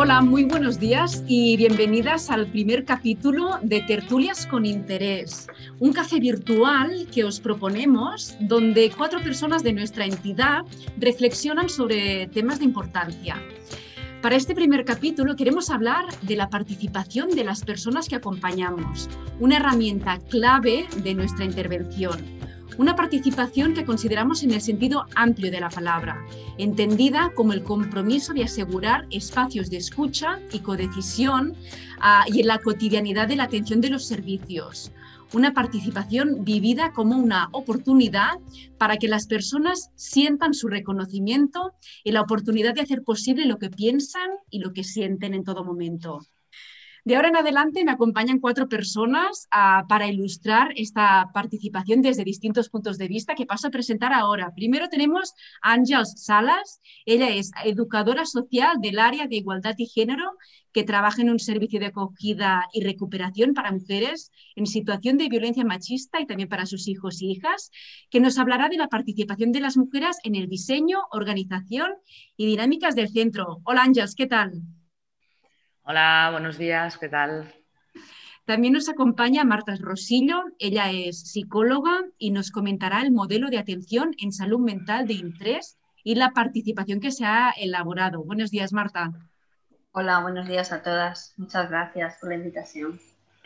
Hola, muy buenos días y bienvenidas al primer capítulo de Tertulias con Interés, un café virtual que os proponemos donde cuatro personas de nuestra entidad reflexionan sobre temas de importancia. Para este primer capítulo queremos hablar de la participación de las personas que acompañamos, una herramienta clave de nuestra intervención. Una participación que consideramos en el sentido amplio de la palabra, entendida como el compromiso de asegurar espacios de escucha y codecisión uh, y en la cotidianidad de la atención de los servicios. Una participación vivida como una oportunidad para que las personas sientan su reconocimiento y la oportunidad de hacer posible lo que piensan y lo que sienten en todo momento. De ahora en adelante me acompañan cuatro personas uh, para ilustrar esta participación desde distintos puntos de vista que paso a presentar ahora. Primero tenemos a Ángels Salas. Ella es educadora social del área de igualdad y género que trabaja en un servicio de acogida y recuperación para mujeres en situación de violencia machista y también para sus hijos y hijas, que nos hablará de la participación de las mujeres en el diseño, organización y dinámicas del centro. Hola Ángels, ¿qué tal? Hola, buenos días, ¿qué tal? También nos acompaña Marta Rosillo, ella es psicóloga y nos comentará el modelo de atención en salud mental de Intres y la participación que se ha elaborado. Buenos días, Marta. Hola, buenos días a todas. Muchas gracias por la invitación.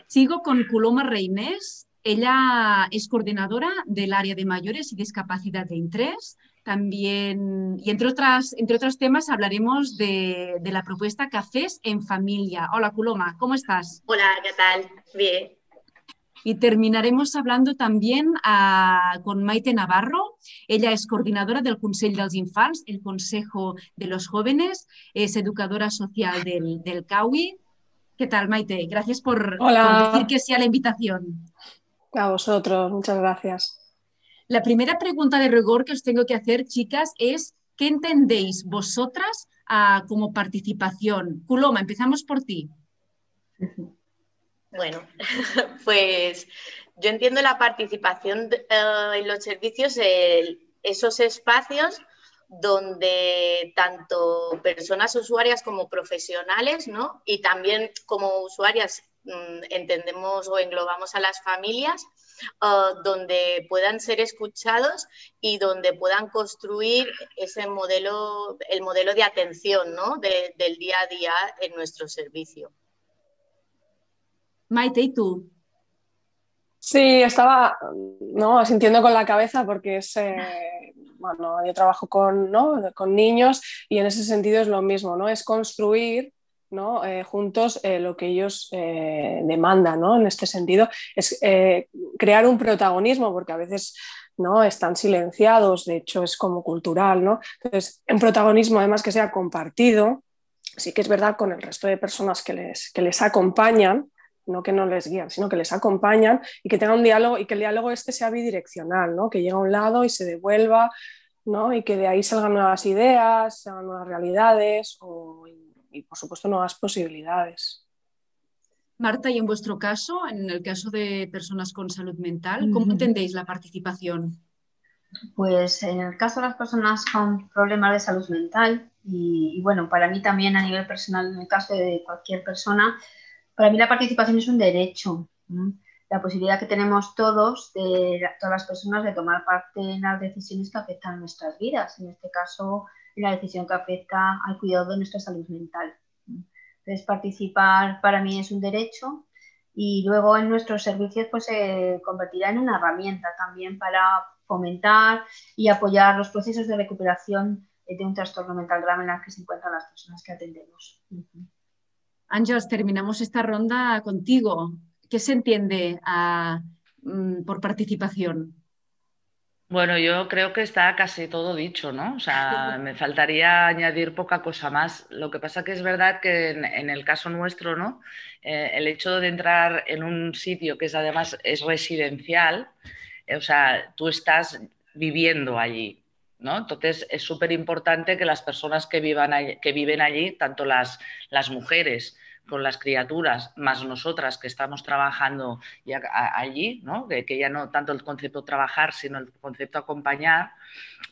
Sigo con Culoma Reinés. Ella es coordinadora del área de mayores y discapacidad de Intres también, y entre, otras, entre otros temas, hablaremos de, de, la propuesta Cafés en Familia. Hola, Culoma, ¿cómo estás? Hola, ¿qué tal? Bien. Y terminaremos hablando también uh, con Maite Navarro. Ella es coordinadora del Consell dels Infants, el Consejo de los Jóvenes, es educadora social del, del CAUI. ¿Qué tal, Maite? Gracias por, por decir que sí a la invitación. A vosotros, muchas gracias. La primera pregunta de rigor que os tengo que hacer, chicas, es ¿qué entendéis vosotras uh, como participación? Culoma, empezamos por ti. Bueno, pues yo entiendo la participación uh, en los servicios, esos espacios donde tanto personas usuarias como profesionales, ¿no? Y también como usuarias entendemos o englobamos a las familias, uh, donde puedan ser escuchados y donde puedan construir ese modelo, el modelo de atención ¿no? de, del día a día en nuestro servicio. Maite, ¿y tú? Sí, estaba ¿no? asintiendo con la cabeza porque es, eh, bueno, yo trabajo con, ¿no? con niños y en ese sentido es lo mismo, ¿no? Es construir ¿no? Eh, juntos eh, lo que ellos eh, demandan ¿no? en este sentido es crear un protagonismo porque a veces ¿no? están silenciados, de hecho es como cultural. ¿no? Entonces, un protagonismo además que sea compartido, sí que es verdad con el resto de personas que les, que les acompañan, no que no les guían, sino que les acompañan y que tenga un diálogo y que el diálogo este sea bidireccional, ¿no? que llegue a un lado y se devuelva ¿no? y que de ahí salgan nuevas ideas, salgan nuevas realidades o y, por supuesto, nuevas posibilidades. Marta, y en vuestro caso, en el caso de personas con salud mental, ¿cómo entendéis la participación? Pues en el caso de las personas con problemas de salud mental, y, y, bueno, para mí también a nivel personal, en el caso de cualquier persona, para mí la participación es un derecho. La posibilidad que tenemos todos, de todas las personas, de tomar parte en las decisiones que afectan nuestras vidas. En este caso, la decisión que afecta al cuidado de nuestra salud mental. Entonces, participar para mí es un derecho y luego en nuestros servicios pues se convertirá en una herramienta también para fomentar y apoyar los procesos de recuperación de un trastorno mental grave en el que se encuentran las personas que atendemos. Ángeles, terminamos esta ronda contigo. ¿Qué se entiende uh, por participación? Bueno, yo creo que está casi todo dicho, ¿no? O sea, me faltaría añadir poca cosa más. Lo que pasa que es verdad que en, en el caso nuestro, ¿no? Eh, el hecho de entrar en un sitio que es además es residencial, eh, o sea, tú estás viviendo allí, ¿no? Entonces es súper importante que las personas que, vivan allí, que viven allí, tanto las, las mujeres, con las criaturas, más nosotras que estamos trabajando ya allí, ¿no? que, ya no tanto el concepto trabajar, sino el concepto acompañar,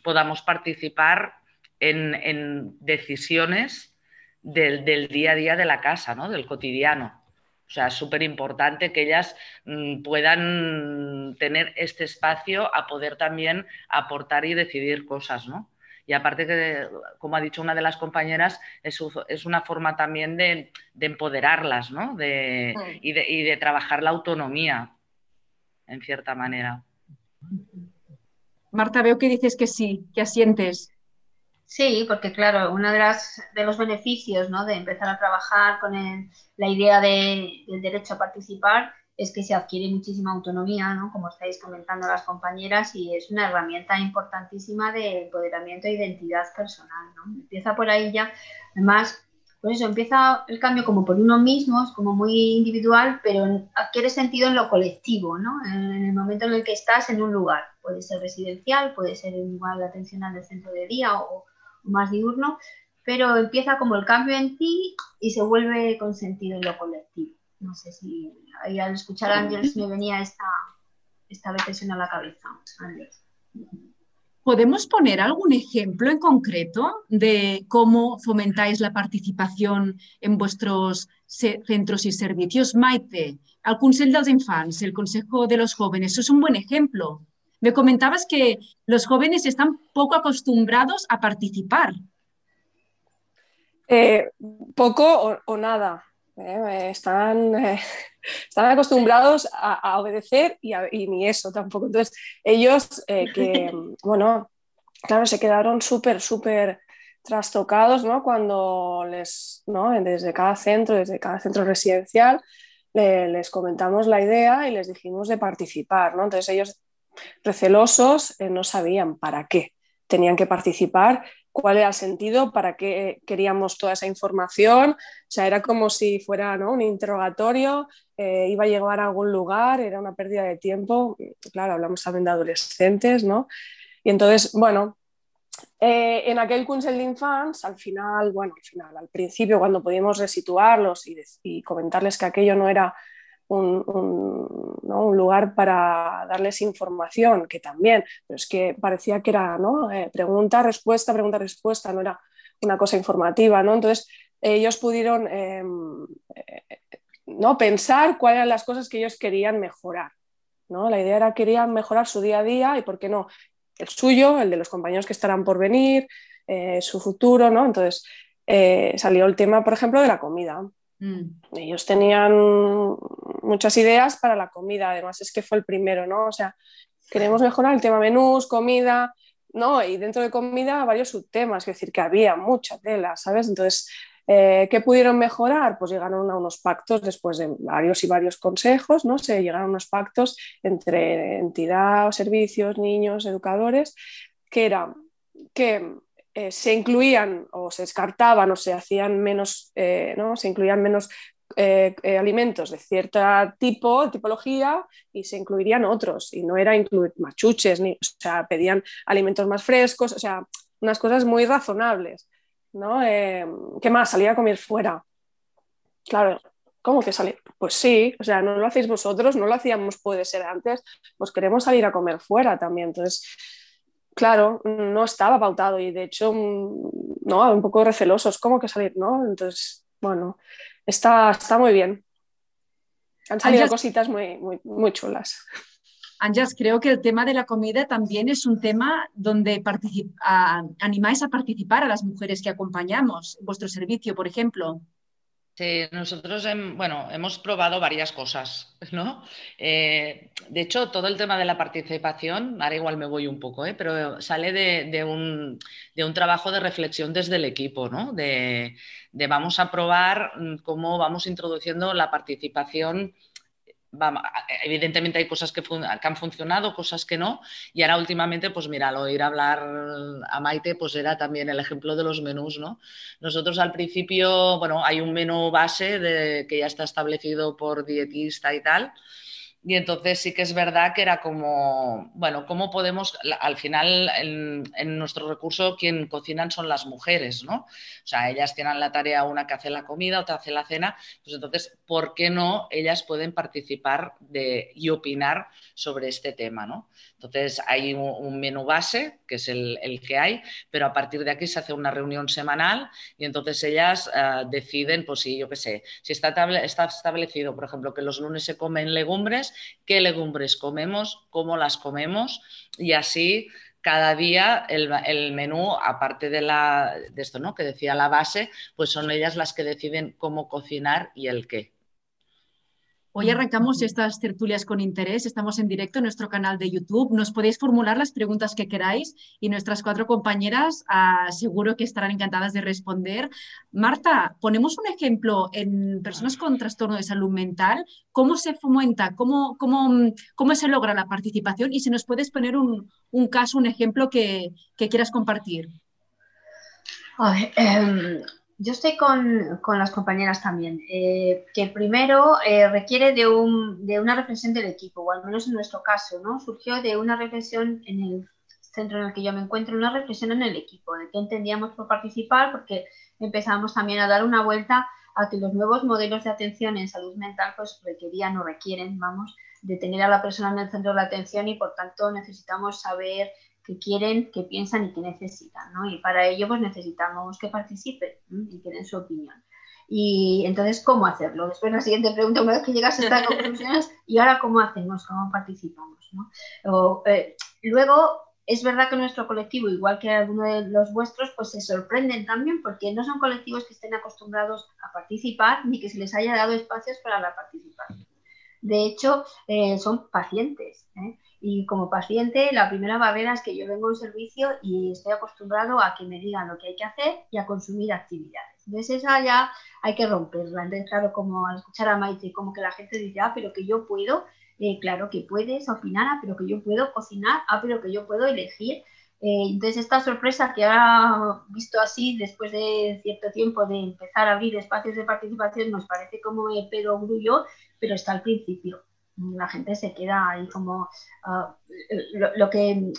podamos participar en, en decisiones del, día a día de la casa, ¿no? del cotidiano. O sea, es súper importante que ellas mm, puedan tener este espacio a poder también aportar y decidir cosas, ¿no? Y aparte que, como ha dicho una de las compañeras, es, una forma también de, empoderarlas, ¿no? De, y, de, y de trabajar la autonomía, en cierta manera. Marta, veo que dices que sí, que asientes. Sí, porque claro, uno de, de los beneficios ¿no? de empezar a trabajar con la idea del derecho a participar es que se adquiere muchísima autonomía, ¿no? como estáis comentando las compañeras, y es una herramienta importantísima de empoderamiento e identidad personal. ¿no? Empieza por ahí ya, además, pues eso, empieza el cambio como por uno mismo, es como muy individual, pero adquiere sentido en lo colectivo, ¿no? en el momento en el que estás en un lugar. Puede ser residencial, puede ser en lugar de atención al centro de día o, más diurno, pero empieza como el cambio en ti y se vuelve con sentido en lo colectivo. No sé si ahí al escuchar a Ángeles me venía esta, esta reflexión a la cabeza. ¿Podemos poner algún ejemplo en concreto de cómo fomentáis la participación en vuestros centros y servicios? Maite, al Consell dels Infants, el Consejo de los Jóvenes, eso es un buen ejemplo. Me comentabas que los jóvenes están poco acostumbrados a participar. Eh, poco o, nada. Eh, están, eh, están, acostumbrados a, obedecer y, ni eso tampoco. Entonces, ellos que, bueno, claro, se quedaron súper, súper trastocados ¿no? cuando les, ¿no? desde cada centro, desde cada centro residencial, les comentamos la idea y les dijimos de participar. ¿no? Entonces ellos recelosos, eh, no sabían para qué tenían que participar, cuál era el sentido, para qué queríamos toda esa información. O sea, era como si fuera un interrogatorio, eh, iba a llegar a algún lugar, era una pérdida de tiempo. Claro, hablamos también de adolescentes, ¿no? Y entonces, bueno, eh, en aquel Consell d'Infants, al final, bueno, al final, al principio, cuando pudimos resituarlos y comentarles que aquello no era un, lugar para darles información, que también, pero es que parecía que era ¿no? Eh, pregunta, respuesta, pregunta, respuesta, no era una cosa informativa, ¿no? Entonces ellos pudieron em, eh, ¿no? pensar cuáles eran las cosas que ellos querían mejorar. ¿no? La idea era que querían mejorar su día a día y, ¿por qué no? El suyo, el de los compañeros que estarán por venir, eh, su futuro, ¿no? Entonces salió el tema, por ejemplo, de la comida. Mm. Ellos tenían muchas ideas para la comida, además es que fue el primero, ¿no? O sea, queremos mejorar el tema menús, comida, ¿no? Y dentro de comida varios subtemas, es decir, que había mucha tela, ¿sabes? Entonces, eh, ¿qué pudieron mejorar? Pues llegaron a unos pactos después de varios y varios consejos, ¿no? Se llegaron a unos pactos entre entidad, servicios, niños, educadores, que era que eh, se incluían o se descartaban o se hacían menos, eh, ¿no? se incluían menos eh, alimentos de cierto tipo, tipología, y se incluirían otros. Y no era incluir machuches, ni, o sea, pedían alimentos más frescos, o sea, unas cosas muy razonables. ¿no? ¿Qué más? Salir a comer fuera. Claro, ¿cómo que salir? Pues sí, o sea, no lo hacéis vosotros, no lo hacíamos, puede ser antes, pues queremos salir a comer fuera también. Entonces, claro, no estaba pautado y de hecho, no, un poco recelosos, ¿cómo que salir? ¿no? Entonces, bueno, está, está muy bien. Han salido cositas muy, muy, muy chulas. Anjas, creo que el tema de la comida también es un tema donde animáis a participar a las mujeres que acompañamos, vuestro servicio, por ejemplo. Sí, nosotros bueno, hemos probado varias cosas, ¿no? Eh, de hecho, todo el tema de la participación, ahora igual me voy un poco, ¿eh? pero sale de, un, trabajo de reflexión desde el equipo, ¿no? De, de vamos a probar mm, cómo vamos introduciendo la participación evidentemente hay cosas que, han funcionado, cosas que no, y ahora últimamente, pues mira, al oír hablar a Maite, pues era también el ejemplo de los menús, ¿no? Nosotros al principio, bueno, hay un menú base que ya está establecido por dietista y tal, Y entonces sí que es verdad que era como, bueno, ¿cómo podemos, al final en, nuestro recurso quien cocinan son las mujeres, ¿no? O sea, ellas tienen la tarea, una que hace la comida, otra hace la cena, pues entonces, ¿por qué no ellas pueden participar de, y opinar sobre este tema, ¿no? Entonces hay un, menú base, que es el, que hay, pero a partir de aquí se hace una reunión semanal y entonces ellas eh, deciden, pues sí, yo qué sé, si está, establecido, por ejemplo, que los lunes se comen legumbres, qué legumbres comemos, cómo las comemos y así cada día el, menú, aparte de, la, de esto ¿no? que decía la base, pues son ellas las que deciden cómo cocinar y el qué. Hoy arrancamos estas tertulias con interés. Estamos en directo en nuestro canal de YouTube. Nos podéis formular las preguntas que queráis y nuestras cuatro compañeras ah, seguro que estarán encantadas de responder. Marta, ponemos un ejemplo en personas con trastorno de salud mental. ¿Cómo se fomenta? ¿Cómo, cómo, cómo se logra la participación? Y si nos puedes poner un, caso, un ejemplo que, quieras compartir. Em, yo estoy con, las compañeras también, eh, que primero eh, requiere de, una reflexión del equipo, o al menos en nuestro caso, ¿no? Surgió de una reflexión en el centro en el que yo me encuentro, una reflexión en el equipo, de qué entendíamos por participar, porque empezamos también a dar una vuelta a que los nuevos modelos de atención en salud mental pues requerían o requieren, vamos, de tener a la persona en el centro de la atención y por tanto necesitamos saber que quieren, que piensan y que necesitan, ¿no? Y para ello pues necesitamos que participen y que den su opinión. Y entonces, ¿cómo hacerlo? Después la siguiente pregunta, una vez que llegas a estas conclusiones, ¿y ahora cómo hacemos? ¿Cómo participamos? ¿no? Eh, luego, es verdad que nuestro colectivo, igual que alguno de los vuestros, pues se sorprenden también porque no son colectivos que estén acostumbrados a participar ni que se les haya dado espacios para la participación. De hecho, eh, son pacientes. ¿eh? Y como paciente, la primera barrera es que yo vengo a un servicio y estoy acostumbrado a que me digan lo que hay que hacer y a consumir actividades. Entonces esa ya hay que romperla. Entonces, claro, como al escuchar a Maite, como que la gente dice, ah, pero que yo puedo, eh, claro que puedes opinar, ah, pero que yo puedo cocinar, ah, pero que yo puedo elegir. Eh, entonces esta sorpresa que ahora visto así, después de cierto tiempo de empezar a abrir espacios de participación, nos parece como pedo grullo, pero está al principio la gente se queda ahí como ah, lo, que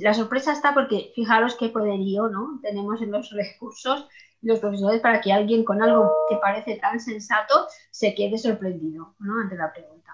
la sorpresa está porque fijaros qué poderío ¿no? tenemos en los recursos los profesores para que alguien con algo que parece tan sensato se quede sorprendido ¿no? ante la pregunta.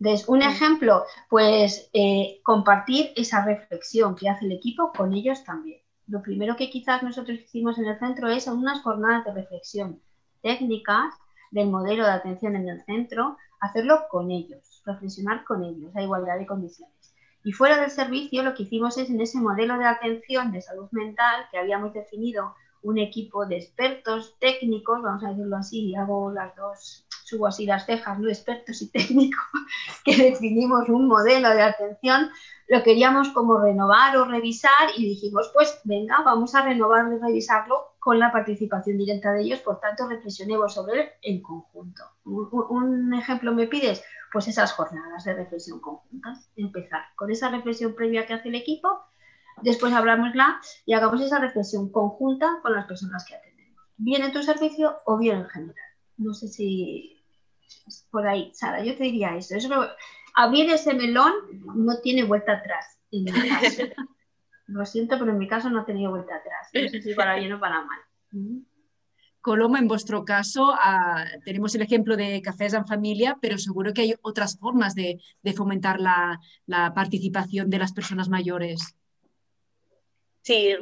Entonces, un ejemplo, pues eh, compartir esa reflexión que hace el equipo con ellos también. Lo primero que quizás nosotros hicimos en el centro es unas jornadas de reflexión técnicas del modelo de atención en el centro, hacerlo con ellos, reflexionar con ellos a igualdad de condiciones. Y fuera del servicio lo que hicimos es en ese modelo de atención de salud mental que habíamos definido un equipo de expertos técnicos, vamos a decirlo así, y hago las dos, subo así las cejas, no expertos y técnicos, que definimos un modelo de atención, lo queríamos como renovar o revisar y dijimos, pues venga, vamos a renovar y revisarlo con la participación directa de ellos, por tanto, reflexionemos sobre él en conjunto. Un, ejemplo me pides, pues esas jornadas de reflexión conjuntas, empezar con esa reflexión previa que hace el equipo, después hablamosla y hagamos esa reflexión conjunta con las personas que atendemos, bien en tu servicio o bien en general. No sé si por ahí, Sara, yo te diría eso. abrir ese melón no tiene vuelta atrás. En Lo siento, pero en mi caso no ha tenido vuelta atrás. No sé si para bien o para mal. Coloma, en vuestro caso ah, tenemos el ejemplo de cafés en familia, pero seguro que hay otras formas de, fomentar la, participación de las personas mayores. Sí,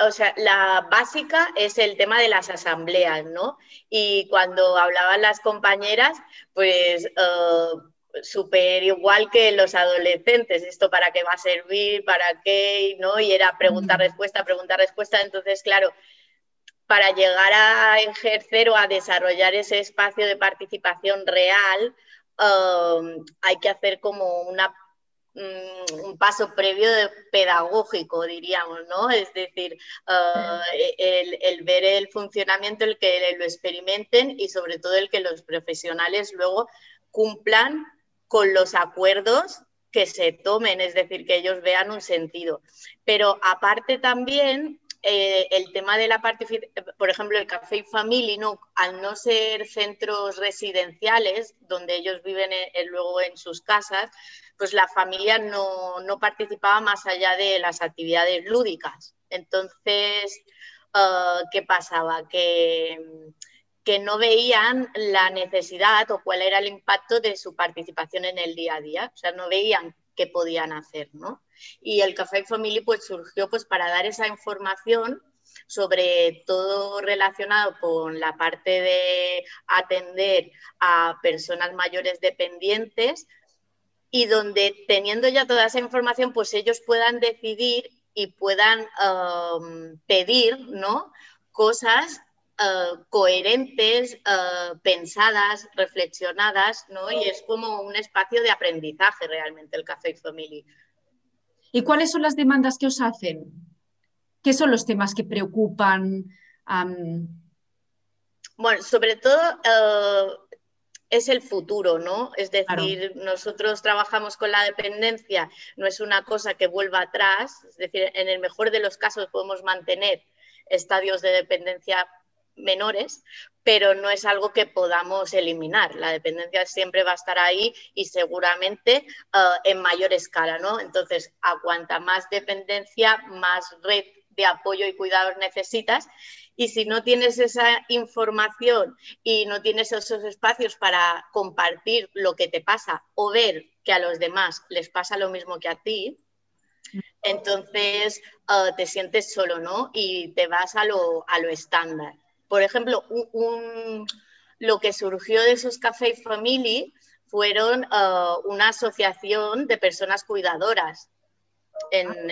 o sea, la básica es el tema de las asambleas, ¿no? Y cuando hablaban las compañeras, pues uh, súper igual que los adolescentes, esto para qué va a servir, para qué, ¿no? Y era pregunta, respuesta, pregunta, respuesta. Entonces, claro, para llegar a ejercer o a desarrollar ese espacio de participación real, um, hay que hacer como una, un paso previo de pedagógico, diríamos, ¿no? Es decir, el, el, ver el funcionamiento, el que lo experimenten y sobre todo el que los profesionales luego cumplan con los acuerdos que se tomen, es decir, que ellos vean un sentido. Pero aparte también, eh, el tema de la participación, por ejemplo, el Café Family, ¿no? al no ser centros residenciales donde ellos viven luego en sus casas, pues la familia no, participaba más allá de las actividades lúdicas. Entonces, eh, ¿qué pasaba? Que, que no veían la necesidad o cuál era el impacto de su participación en el día a día. O sea, no veían qué podían hacer, ¿no? Y el Café Family pues surgió pues para dar esa información sobre todo relacionado con la parte de atender a personas mayores dependientes y donde teniendo ya toda esa información pues ellos puedan decidir y puedan um, pedir ¿no? cosas uh, coherentes, uh, pensadas, reflexionadas, ¿no? Y es como un espacio de aprendizaje realmente el Café Family. ¿Y cuáles son las demandas que os hacen? ¿Qué son los temas que preocupan? Bueno, sobre todo uh, es el futuro, ¿no? Es decir, nosotros trabajamos con la dependencia, no es una cosa que vuelva atrás, es decir, en el mejor de los casos podemos mantener estadios de dependencia menores, pero no es algo que podamos eliminar. La dependencia siempre va a estar ahí y seguramente eh, en mayor escala, ¿no? Entonces, a cuanta más dependencia, más red de apoyo y cuidados necesitas. Y si no tienes esa información y no tienes esos espacios para compartir lo que te pasa o ver que a los demás les pasa lo mismo que a ti, entonces eh, te sientes solo, ¿no? Y te vas a lo, a lo estándar. Por ejemplo, lo que surgió de esos Café Family fueron uh, una asociación de personas cuidadoras en,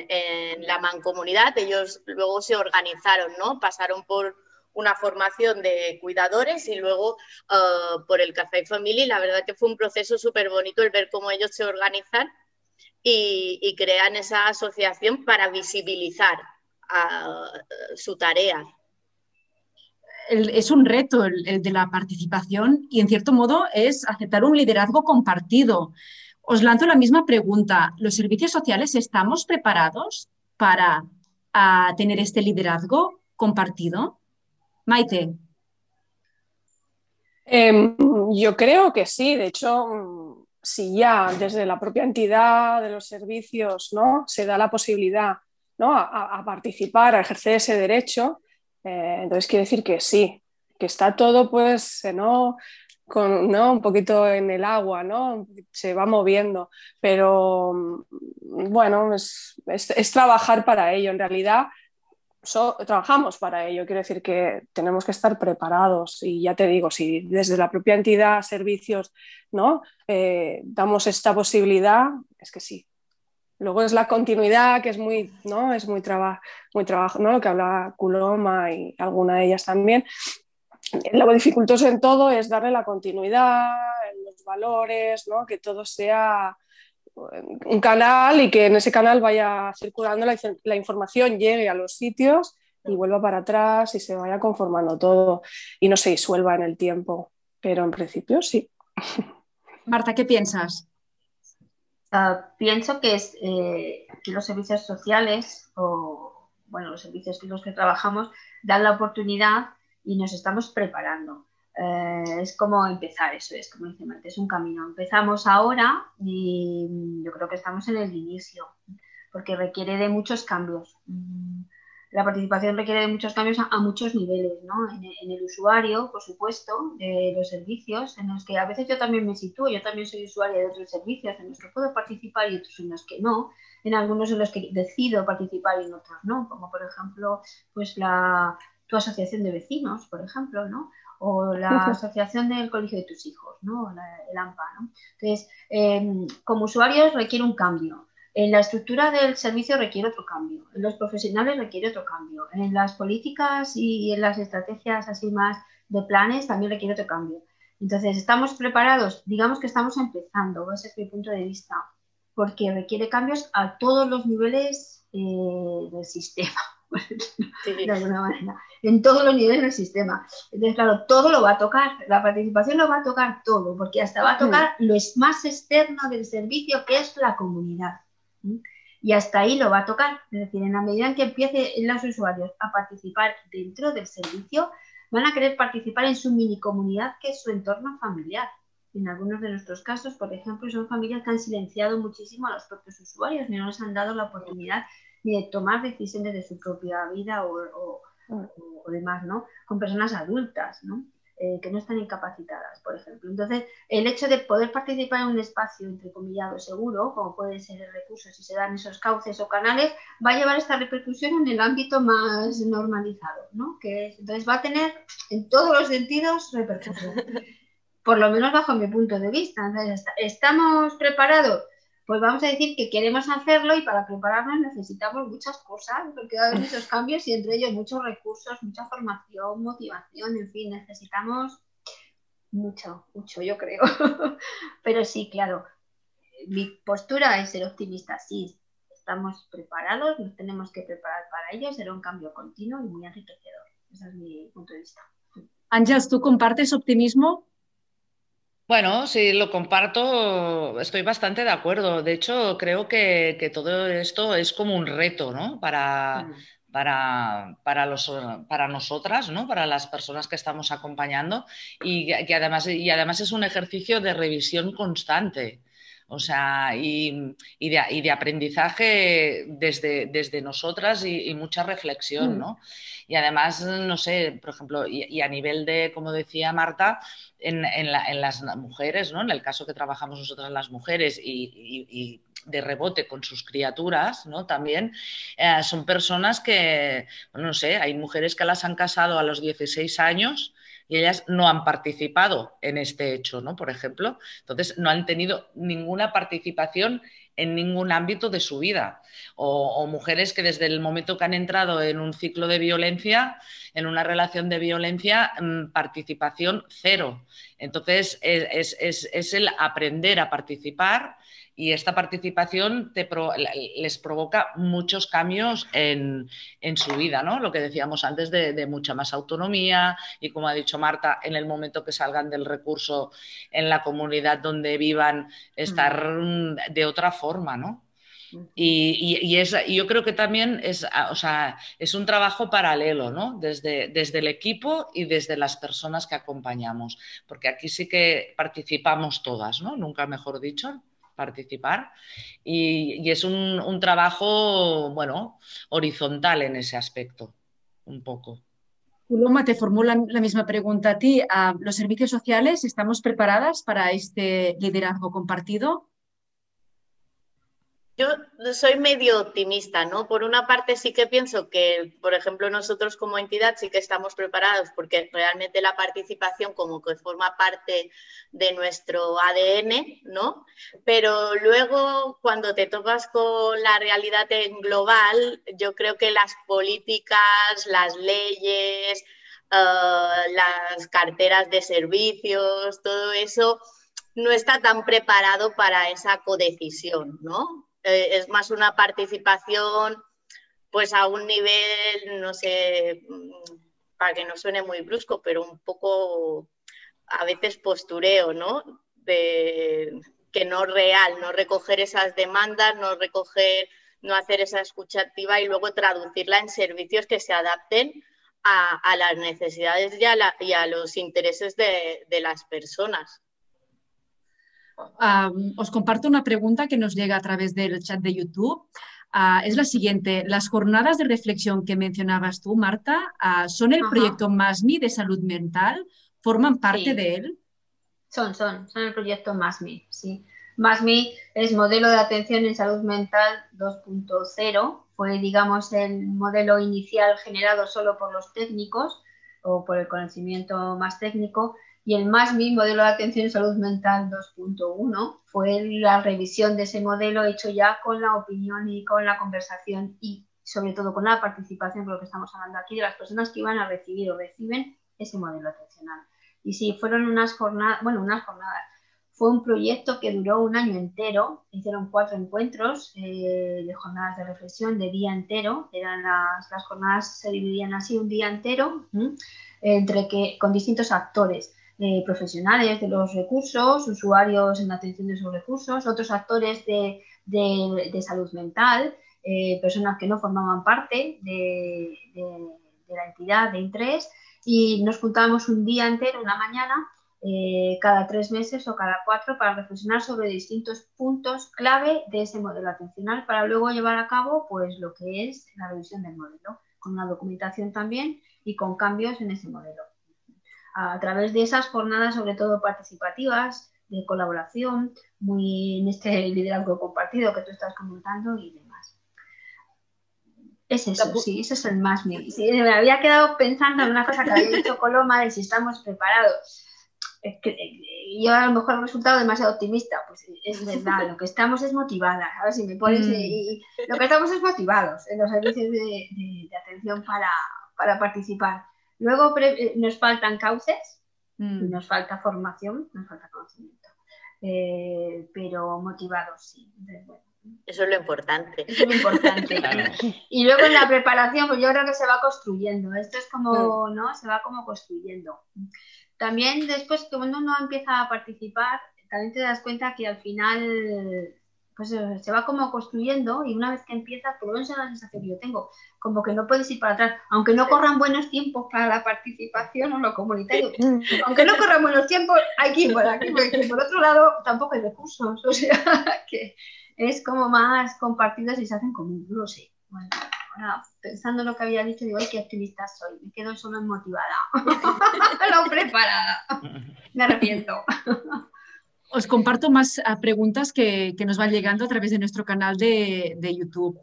la mancomunidad. Ellos luego se organizaron, ¿no? Pasaron por una formación de cuidadores y luego uh, por el Café Family. La verdad que fue un proceso súper bonito el ver cómo ellos se organizan y, crean esa asociación para visibilizar uh, su tarea es un reto el, de la participación y en cierto modo es aceptar un liderazgo compartido. Os lanzo la misma pregunta. ¿Los servicios sociales estamos preparados para tener este liderazgo compartido? Maite. Em, yo creo que sí. De hecho, si ya desde la propia entidad de los servicios ¿no? se da la posibilidad ¿no? a participar, a ejercer ese derecho, eh, entonces quiere decir que sí, que está todo pues, ¿no? Con, ¿no? un poquito en el agua, ¿no? se va moviendo, pero mm, bueno, es, trabajar para ello. En realidad, trabajamos para ello, quiere decir que tenemos que estar preparados y ya te digo, si desde la propia entidad, servicios, ¿no? Eh, damos esta posibilidad, es que sí, Luego es la continuidad, que es muy, ¿no? Es muy, muy trabajo, ¿no? Lo que habla Kuloma y alguna de ellas también. Lo dificultoso en todo es darle la continuidad, los valores, ¿no? Que todo sea un canal y que en ese canal vaya circulando la, la información, llegue a los sitios y vuelva para atrás y se vaya conformando todo y no se disuelva en el tiempo. Pero en principio sí. Marta, ¿qué piensas? Ah, pienso que, es, eh, que los servicios sociales o bueno, los servicios que los que trabajamos dan la oportunidad y nos estamos preparando. Eh, es como empezar, eso es, como dice Marte, es un camino. Empezamos ahora y yo creo que estamos en el inicio, porque requiere de muchos cambios. La participación requiere de muchos cambios a, muchos niveles, ¿no? En, el usuario, por supuesto, de los servicios, en los que a veces yo también me sitúo, yo también soy usuaria de otros servicios en los que puedo participar y otros en los que no, en algunos en los que decido participar y en otros no, como por ejemplo, pues la, tu asociación de vecinos, por ejemplo, ¿no? O la asociación del colegio de tus hijos, ¿no? el AMPA, ¿no? Entonces, em, como usuarios requiere un cambio en la estructura del servicio requiere otro cambio, en los profesionales requiere otro cambio, en las políticas y en las estrategias así más de planes también requiere otro cambio. Entonces, estamos preparados, digamos que estamos empezando, ese es mi punto de vista, porque requiere cambios a todos los niveles eh, del sistema, de alguna manera, en todos los niveles del sistema. Entonces, claro, todo lo va a tocar, la participación lo va a tocar todo, porque hasta va a tocar lo más externo del servicio, que es la comunidad. Y hasta ahí lo va a tocar. Es decir, en la medida en que empiecen los usuarios a participar dentro del servicio, van a querer participar en su mini comunidad que es su entorno familiar. En algunos de nuestros casos, por ejemplo, son familias que han silenciado muchísimo a los propios usuarios, ni no les han dado la oportunidad ni de tomar decisiones de su propia vida o, o demás, ¿no? Con personas adultas, ¿no? Eh, que no están incapacitadas, por ejemplo. Entonces, el hecho de poder participar en un espacio, entre comillado, seguro, como puede ser el recurso, si se dan esos cauces o canales, va a llevar esta repercusión en el ámbito más normalizado, ¿no? Que entonces va a tener en todos los sentidos repercusión. Por lo menos bajo mi punto de vista. Entonces, ¿estamos preparados? Pues vamos a decir que queremos hacerlo y para prepararnos necesitamos muchas cosas, porque va a haber muchos cambios y entre ellos muchos recursos, mucha formación, motivación, en fin, necesitamos mucho, mucho, yo creo. Pero sí, claro, mi postura es ser optimista, sí, estamos preparados, nos tenemos que preparar para ello, será un cambio continuo y muy enriquecedor. Ese es mi punto de vista. Ángeles, ¿tú compartes optimismo? Bueno, sí, lo comparto, estoy bastante de acuerdo. De hecho, creo que, todo esto es como un reto, ¿no? Para, mm. para, para, los, para nosotras, ¿no? Para las personas que estamos acompañando y que además, y además es un ejercicio de revisión constante. O sea, y, de, aprendizaje desde, desde nosotras y, mucha reflexión, mm. ¿no? Y además, no sé, por ejemplo, y, a nivel de, como decía Marta, en, las mujeres, ¿no? En el caso que trabajamos nosotras las mujeres y, de rebote con sus criaturas, ¿no? También eh, son personas que, bueno, no sé, hay mujeres que las han casado a los 16 años y ellas no han participado en este hecho, ¿no? Por ejemplo, entonces no han tenido ninguna participación en ningún ámbito de su vida. O, mujeres que desde el momento que han entrado en un ciclo de violencia, en una relación de violencia, mm, participación cero. Entonces, es, el aprender a participar y esta participación les provoca muchos cambios en, su vida, ¿no? Lo que decíamos antes de, mucha más autonomía y como ha dicho Marta, en el momento que salgan del recurso en la comunidad donde vivan, estar de otra forma, ¿no? Y, yo creo que también es, o sea, es un trabajo paralelo, ¿no? Desde, desde el equipo y desde las personas que acompañamos, porque aquí sí que participamos todas, ¿no? Nunca mejor dicho, participar. Y, es un, trabajo, bueno, horizontal en ese aspecto, un poco. Uloma, te formulo la misma pregunta a ti. Ah, ¿Los servicios sociales estamos preparadas para este liderazgo compartido? Yo soy medio optimista, ¿no? Por una parte sí que pienso que, por ejemplo, nosotros como entidad sí que estamos preparados porque realmente la participación como que forma parte de nuestro ADN, ¿no? Pero luego cuando te topas con la realidad en global, yo creo que las políticas, las leyes, eh, las carteras de servicios, todo eso no está tan preparado para esa codecisión, ¿no? Eh, es más una participación pues a un nivel, no sé, mm, para que no suene muy brusco, pero un poco a veces postureo, ¿no? De, que no real, no recoger esas demandas, no recoger, no hacer esa escucha activa y luego traducirla en servicios que se adapten a, las necesidades y a, los intereses de las personas os comparto una pregunta que nos llega a través del chat de YouTube. Ah, es la siguiente. Las jornadas de reflexión que mencionabas tú, Marta, ah, ¿son el proyecto MASMI de salud mental? ¿Forman parte de él? Son, son, son el proyecto MASMI, sí. MASMI es modelo de atención en salud mental 2.0. Fue, digamos, el modelo inicial generado solo por los técnicos o por el conocimiento más técnico y el MASMI, modelo de atención y salud mental 2.1, fue la revisión de ese modelo hecho ya con la opinión y con la conversación y sobre todo con la participación, por lo que estamos hablando aquí, de las personas que iban a recibir o reciben ese modelo atencional. Y sí, fueron unas jornadas, bueno, unas jornadas. Fue un proyecto que duró un año entero, hicieron cuatro encuentros eh, de jornadas de reflexión de día entero, eran las, las jornadas se dividían así un día entero, entre que con distintos actores eh, profesionales de los recursos, usuarios en atención de esos recursos, otros actores de, de, salud mental, eh, personas que no formaban parte de, la entidad de interés y nos juntábamos un día entero, una mañana, eh, cada tres meses o cada cuatro para reflexionar sobre distintos puntos clave de ese modelo atencional para luego llevar a cabo pues lo que es la revisión del modelo, con una documentación también y con cambios en ese modelo. A través de esas jornadas, sobre todo participativas, de colaboración, muy en este liderazgo compartido que tú estás comentando y demás. Es eso, sí, eso es el más mío. me había quedado pensando en una cosa que había dicho Coloma de si estamos preparados. eh, yo a lo mejor he resultado demasiado optimista, pues es verdad, lo que estamos es motivadas. A ver si me pones. Mm. y, lo que estamos es motivados en los servicios de, atención para, para, participar. Luego eh, nos faltan cauces, mm. nos falta formación, nos falta conocimiento. Eh, pero motivados, sí. Eso es lo importante. Eso es lo importante. Y luego en la preparación, pues yo creo que se va construyendo. Esto es como, mm. ¿no? Se va como construyendo. También después, cuando uno empieza a participar, también te das cuenta que al final pues eh, se va como construyendo y una vez que empiezas, por lo menos es la sensación que yo tengo, como que no puedes ir para atrás, aunque no corran buenos tiempos para la participación o lo comunitario, aunque no corran buenos tiempos, hay que ir por aquí, porque por otro lado tampoco hay recursos, o sea, que es como más compartidos y se hacen como un no sé. Bueno, pensando en lo que había dicho, digo, ay, qué optimista soy, me quedo solo motivada, no preparada, me arrepiento. Os comparto más ah, preguntas que, nos van llegando a través de nuestro canal de, YouTube.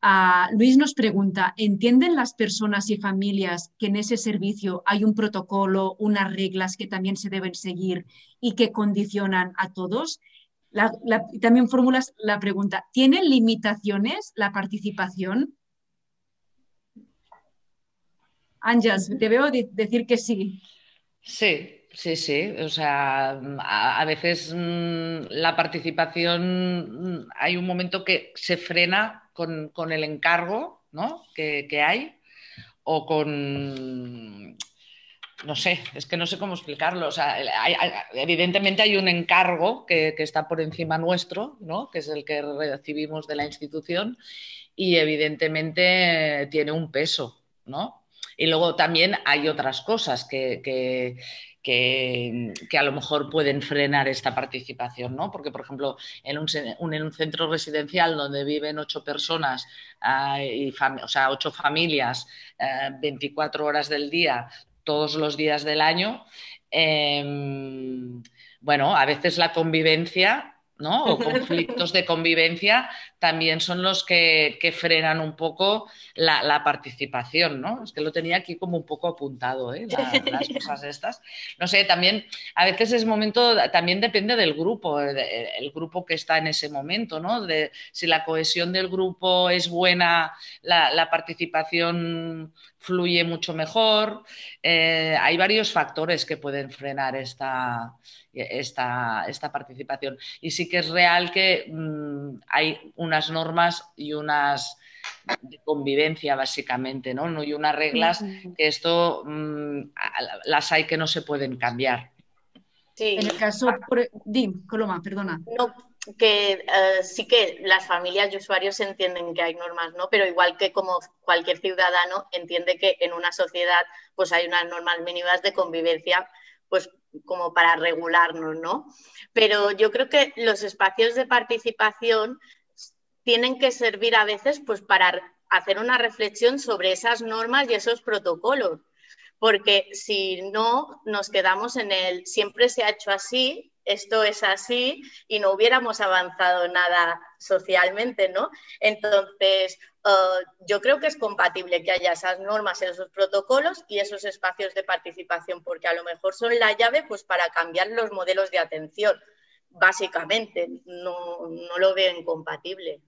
Ah, Luis nos pregunta, ¿entienden las personas y familias que en ese servicio hay un protocolo, unas reglas que también se deben seguir y que condicionan a todos? también formulas la pregunta, ¿tiene limitaciones la participación? Ángeles, te veo decir que sí. Sí, Sí, sí, o sea, a, veces mm, la participación, mm, hay un momento que se frena con, el encargo ¿no? que, hay o con, no sé, es que no sé cómo explicarlo, o sea, evidentemente hay un encargo que, que, está por encima nuestro, ¿no? que es el que recibimos de la institución y evidentemente tiene un peso, ¿no? Y luego también hay otras cosas que, que, a lo mejor pueden frenar esta participación, ¿no? Porque, por ejemplo, en un, en un centro residencial donde viven ocho personas, ah, y o sea, ocho familias, 24 eh, horas del día, todos los días del año, em, bueno, a veces la convivencia o conflictos de convivencia también son los que, frenan un poco la, participación, ¿no? Es que lo tenía aquí como un poco apuntado, ¿eh? las cosas estas. No sé, también a veces es momento, también depende del grupo, el grupo que está en ese momento, ¿no? De, si la cohesión del grupo es buena, la, participación fluye mucho mejor. Eh, hay varios factores que pueden frenar esta esta, esta participación. Y sí que es real que mm, hay unas normas y unas de convivencia básicamente, ¿no? Y unas reglas que esto mm, las hay que no se pueden cambiar. Sí. En el caso, por... Dim, Coloma, perdona. No, que eh, sí que las familias y usuarios entienden que hay normas, ¿no? Pero igual que como cualquier ciudadano entiende que en una sociedad pues hay unas normas mínimas de convivencia pues como para regularnos, ¿no? Pero yo creo que los espacios de participación tienen que servir a veces pues para hacer una reflexión sobre esas normas y esos protocolos, porque si no nos quedamos en el siempre se ha hecho así, esto es así y no hubiéramos avanzado nada socialmente, ¿no? Entonces, eh, yo creo que es compatible que haya esas normas, esos protocolos y esos espacios de participación, porque a lo mejor son la llave pues, para cambiar los modelos de atención, básicamente. No, no lo veo incompatible.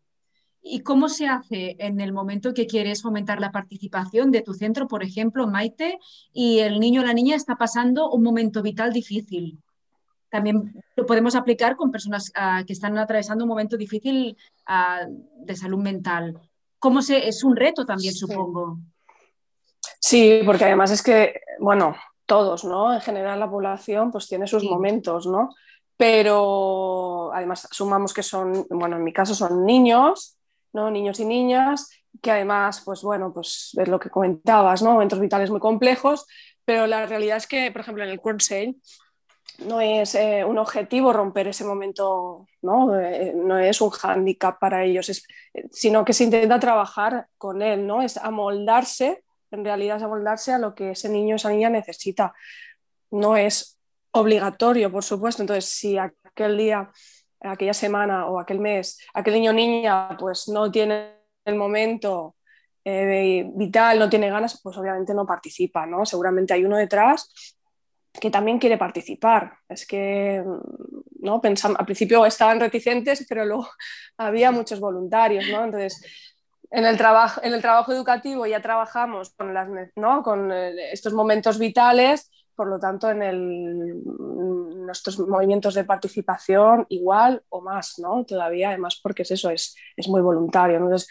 ¿Y cómo se hace en el momento que quieres fomentar la participación de tu centro, por ejemplo, Maite, y el niño o la niña está pasando un momento vital difícil? También lo podemos aplicar con personas ah, que están atravesando un momento difícil ah, de salud mental. ¿Cómo se, es un reto también, supongo? Sí, porque además es que, bueno, todos, ¿no? En general la población pues tiene sus momentos, ¿no? pero además sumamos que son, bueno, en mi caso son niños, ¿no? Niños y niñas, que además, pues bueno, pues es lo que comentabas, ¿no? Momentos vitales muy complejos, pero la realidad es que, por ejemplo, en el Corsair no es eh, un objetivo romper ese momento, no, eh, no es un hándicap para ellos, sino que se intenta trabajar con él, ¿no? Es amoldarse, en realidad es amoldarse a lo que ese niño o esa niña necesita. No es obligatorio, por supuesto. Entonces, si aquel día, aquella semana o aquel mes, aquel niño o niña pues no tiene el momento eh, vital, no tiene ganas, pues obviamente no participa, ¿no? Seguramente hay uno detrás que también quiere participar. Es que, ¿no? Pensamos, al principio estaban reticentes, pero luego había muchos voluntarios, ¿no? Entonces, en el, trabajo, en el trabajo educativo ya trabajamos con, las, ¿no? con eh, estos momentos vitales, por lo tanto, en el, nuestros movimientos de participación igual o más, ¿no? Todavía, además, porque es eso, es, es muy voluntario. Entonces,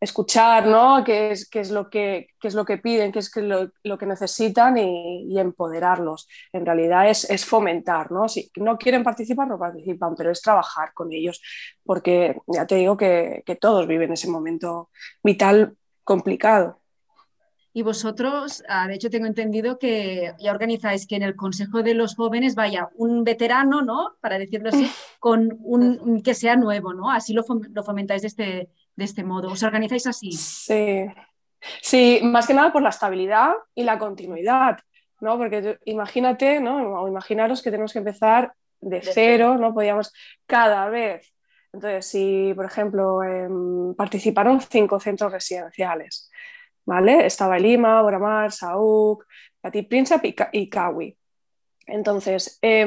escuchar ¿no? qué, es, qué es lo que, qué es lo que piden, qué es lo, lo que necesitan y, y, empoderarlos. En realidad es, es, fomentar, ¿no? Si no quieren participar, no participan, pero es trabajar con ellos, porque ya te digo que, que todos viven ese momento vital complicado. Y vosotros, ah, de hecho, tengo entendido que ya organizáis que en el Consejo de los Jóvenes vaya un veterano, ¿no? Para decirlo así, con un que sea nuevo, ¿no? Así lo, fomentáis de este, de este modo. ¿Os organizáis así? Sí. Sí, más que nada por la estabilidad y la continuidad, ¿no? Porque imagínate, ¿no? O imaginaros que tenemos que empezar de, cero, ¿no? Podíamos cada vez. Entonces, si, por ejemplo, eh, participaron cinco centros residenciales, ¿vale? Estaba Lima, Boramar, Saúk, Petit Príncipe y, Kawi. Entonces, eh,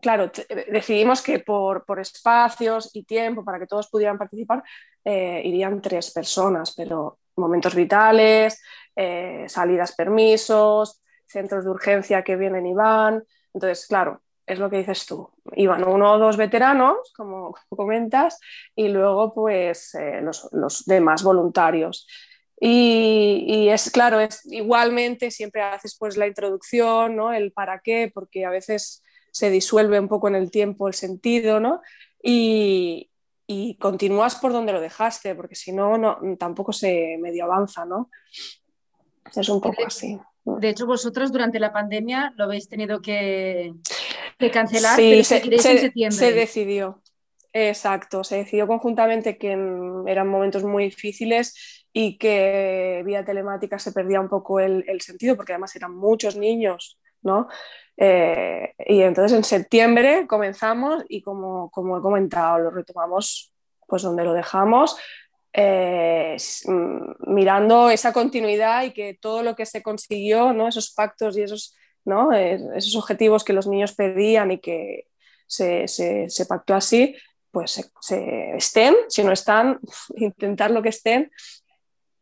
claro, decidimos que por, por, espacios y tiempo, para que todos pudieran participar, eh, irían tres personas, pero momentos vitales, eh, salidas, permisos, centros de urgencia que vienen y van. Entonces, claro, es lo que dices tú. Iban uno o dos veteranos, como comentas, y luego pues eh, los, los demás voluntarios. Y, es claro, es igualmente siempre haces pues la introducción, ¿no? El para qué, porque a veces se disuelve un poco en el tiempo el sentido, ¿no? Y, y continúas por donde lo dejaste, porque si no, no tampoco se medio avanza, ¿no? Es un poco así. De hecho, vosotros durante la pandemia lo habéis tenido que, que cancelar, sí, pero se, se, en septiembre. Se decidió, exacto, se decidió conjuntamente que eran momentos muy difíciles y que vía telemática se perdía un poco el, el sentido, porque además eran muchos niños, ¿no? Eh, y entonces en septiembre comenzamos y como, como, he comentado, lo retomamos pues donde lo dejamos, eh, mm, mirando esa continuidad y que todo lo que se consiguió, ¿no? esos pactos y esos, ¿no? esos objetivos que los niños pedían y que se, se, se pactó así, pues se, se, estén, si no están, intentar lo que estén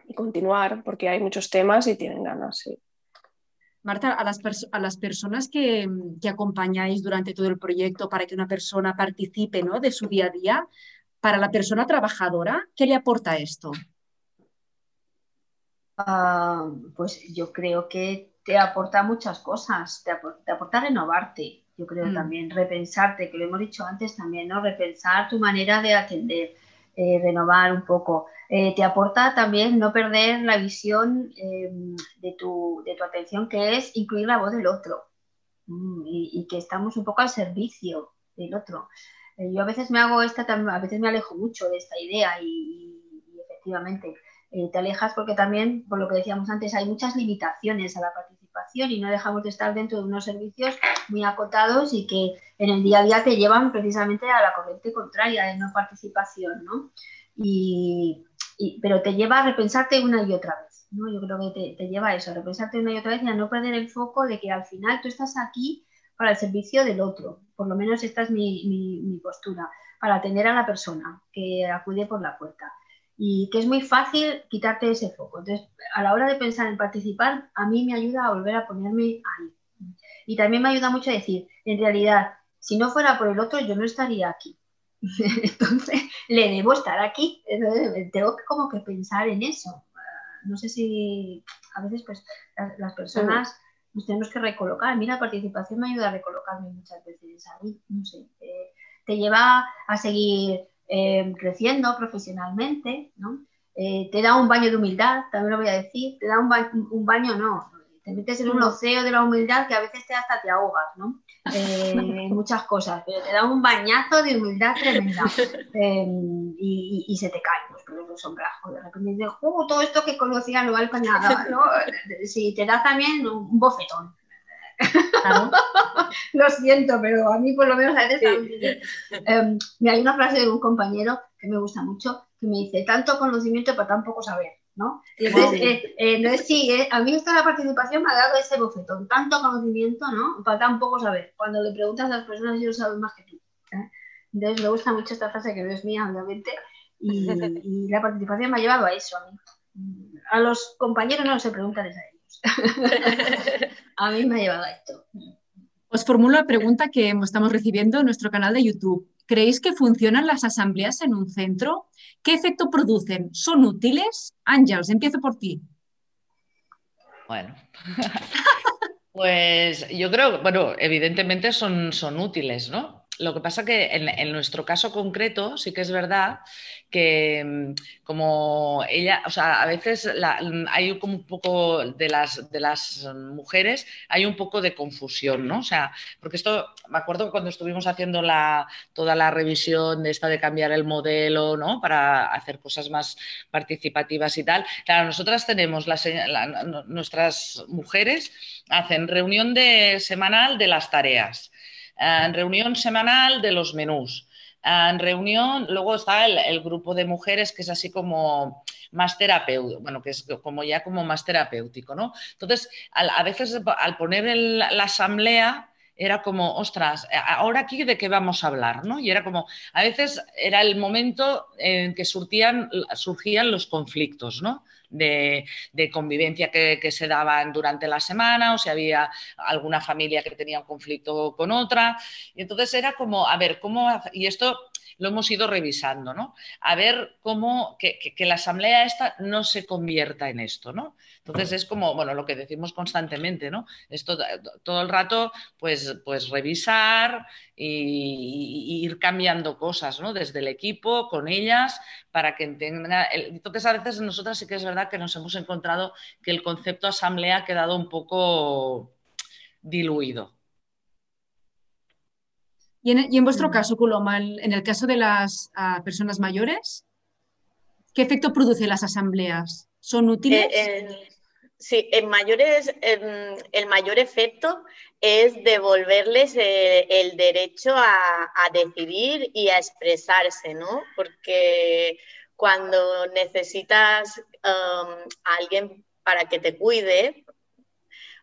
y continuar, porque hay muchos temas y tienen ganas. Sí. Marta, a las, a las personas que, que, acompañáis durante todo el proyecto para que una persona participe ¿no? de su día a día, para la persona trabajadora, ¿qué le aporta esto? Uh, pues yo creo que te aporta muchas cosas, te, aporta, te aporta renovarte, yo creo mm. también, repensarte, que lo hemos dicho antes también, ¿no? Repensar tu manera de atender, eh, renovar un poco. Eh, te aporta también no perder la visión eh, de, tu, de, tu, atención, que es incluir la voz del otro mm, y, que estamos un poco al servicio del otro. yo a veces me hago esta, a veces me alejo mucho de esta idea y efectivamente te alejas porque también, por lo que decíamos antes, hay muchas limitaciones a la participación y no dejamos de estar dentro de unos servicios muy acotados y que en el día a día te llevan precisamente a la corriente contraria de no participación, ¿no? Y, pero te lleva a repensarte una y otra vez, ¿no? Yo creo que te, lleva a eso, a repensarte una y otra vez y a no perder el foco de que al final tú estás aquí para el servicio del otro, por lo menos esta es mi postura, para atender a la persona que acude por la puerta y que es muy fácil quitarte ese foco. Entonces, a la hora de pensar en participar, a mí me ayuda a volver a ponerme ahí. Y también me ayuda mucho a decir, en realidad, si no fuera por el otro, yo no estaría aquí. Entonces, le debo estar aquí. Entonces, tengo que como que pensar en eso. No sé si a veces pues las personas nos tenemos que recolocar. A mí la participación me ayuda a recolocarme muchas veces ahí, no sé. Eh, te lleva a seguir eh, creciendo profesionalmente, ¿no? Eh, te da un baño de humildad, también lo voy a decir, te da un, un baño, no, te metes en un océano de la humildad que a veces te hasta te ahogas, ¿no? Eh, muchas cosas, pero te da un bañazo de humildad tremenda em, y, se te caen los pelos de sombrajo. De repente dices, oh, todo esto que conocía no vale para nada, ¿no? Sí, te da también un bofetón. lo siento, pero a mí por lo menos a veces... Em, hay una frase de un compañero que me gusta mucho que me dice, tanto conocimiento para tan poco saber. ¿no? Y entonces, eh, eh, sí, eh, a mí esta la participación me ha dado ese bofetón, tanto conocimiento, ¿no? Para tan poco saber. Cuando le preguntas a las personas, ellos saben más que tú. Entonces, me gusta mucho esta frase que no es mía, obviamente, y, y, la participación me ha llevado a eso a mí. A los compañeros no se preguntan a ellos. a mí me ha llevado a esto. Os formulo la pregunta que estamos recibiendo en nuestro canal de YouTube. ¿Creéis que funcionan las asambleas en un centro? ¿Qué efecto producen? ¿Son útiles? Ángels, empiezo por ti. Bueno, pues yo creo, bueno, evidentemente son, son útiles, ¿no? Lo que pasa que en, nuestro caso concreto sí que es verdad que mm, como ella, o sea, a veces mm, hay como un poco de las, de las mujeres, hay un poco de confusión, ¿no? O sea, porque esto, me acuerdo cuando estuvimos haciendo la, toda la revisión de esta de cambiar el modelo, ¿no? Para hacer cosas más participativas y tal. Claro, nosotras tenemos, las, nuestras mujeres hacen reunión de, semanal de las tareas en reunión semanal de los menús. En reunión, luego está el, grupo de mujeres que es así como más terapéutico, bueno, que es como ya como más terapéutico, ¿no? Entonces, a, veces al poner la asamblea, era como, ostras, ahora aquí de qué vamos a hablar, ¿no? Y era como, a veces era el momento en que surgían los conflictos, ¿no? De, convivencia que, se daban durante la semana o si había alguna familia que tenía un conflicto con otra. Y entonces era como, a ver, ¿cómo? Y esto lo hemos ido revisando, ¿no? A ver cómo que, la asamblea esta no se convierta en esto, ¿no? Entonces es como, bueno, lo que decimos constantemente, ¿no? Esto todo el rato, pues, pues revisar y, ir cambiando cosas, ¿no? Desde el equipo, con ellas, para que entiendan. Entonces a veces nosotras sí que es verdad que nos hemos encontrado que el concepto asamblea ha quedado un poco diluido. Y en, vuestro caso, Coloma, en el caso de las ah, personas mayores, ¿qué efecto producen las asambleas? ¿Son útiles? Eh, sí, en mayores, el mayor efecto es devolverles eh, el, derecho a, decidir y a expresarse, ¿no? Porque cuando necesitas um, a alguien para que te cuide,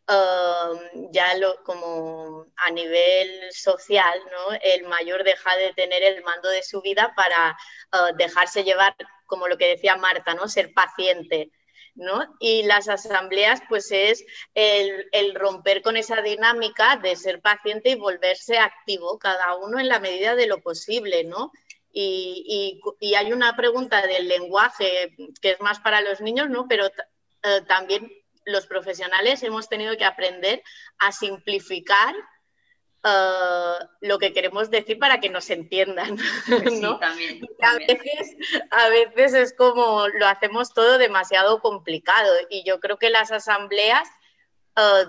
Um, ya lo, como a nivel social, ¿no? el mayor deja de tener el mando de su vida para uh, dejarse llevar, como lo que decía Marta, ¿no? ser paciente. ¿no? Y las asambleas, pues es el, romper con esa dinámica de ser paciente y volverse activo, cada uno en la medida de lo posible, ¿no? Y, y, hay una pregunta del lenguaje que es más para los niños, ¿no? Pero uh, también los profesionales hemos tenido que aprender a simplificar eh, lo que queremos decir para que nos entiendan. A, veces, a veces es como lo hacemos todo demasiado complicado y yo creo que las asambleas eh,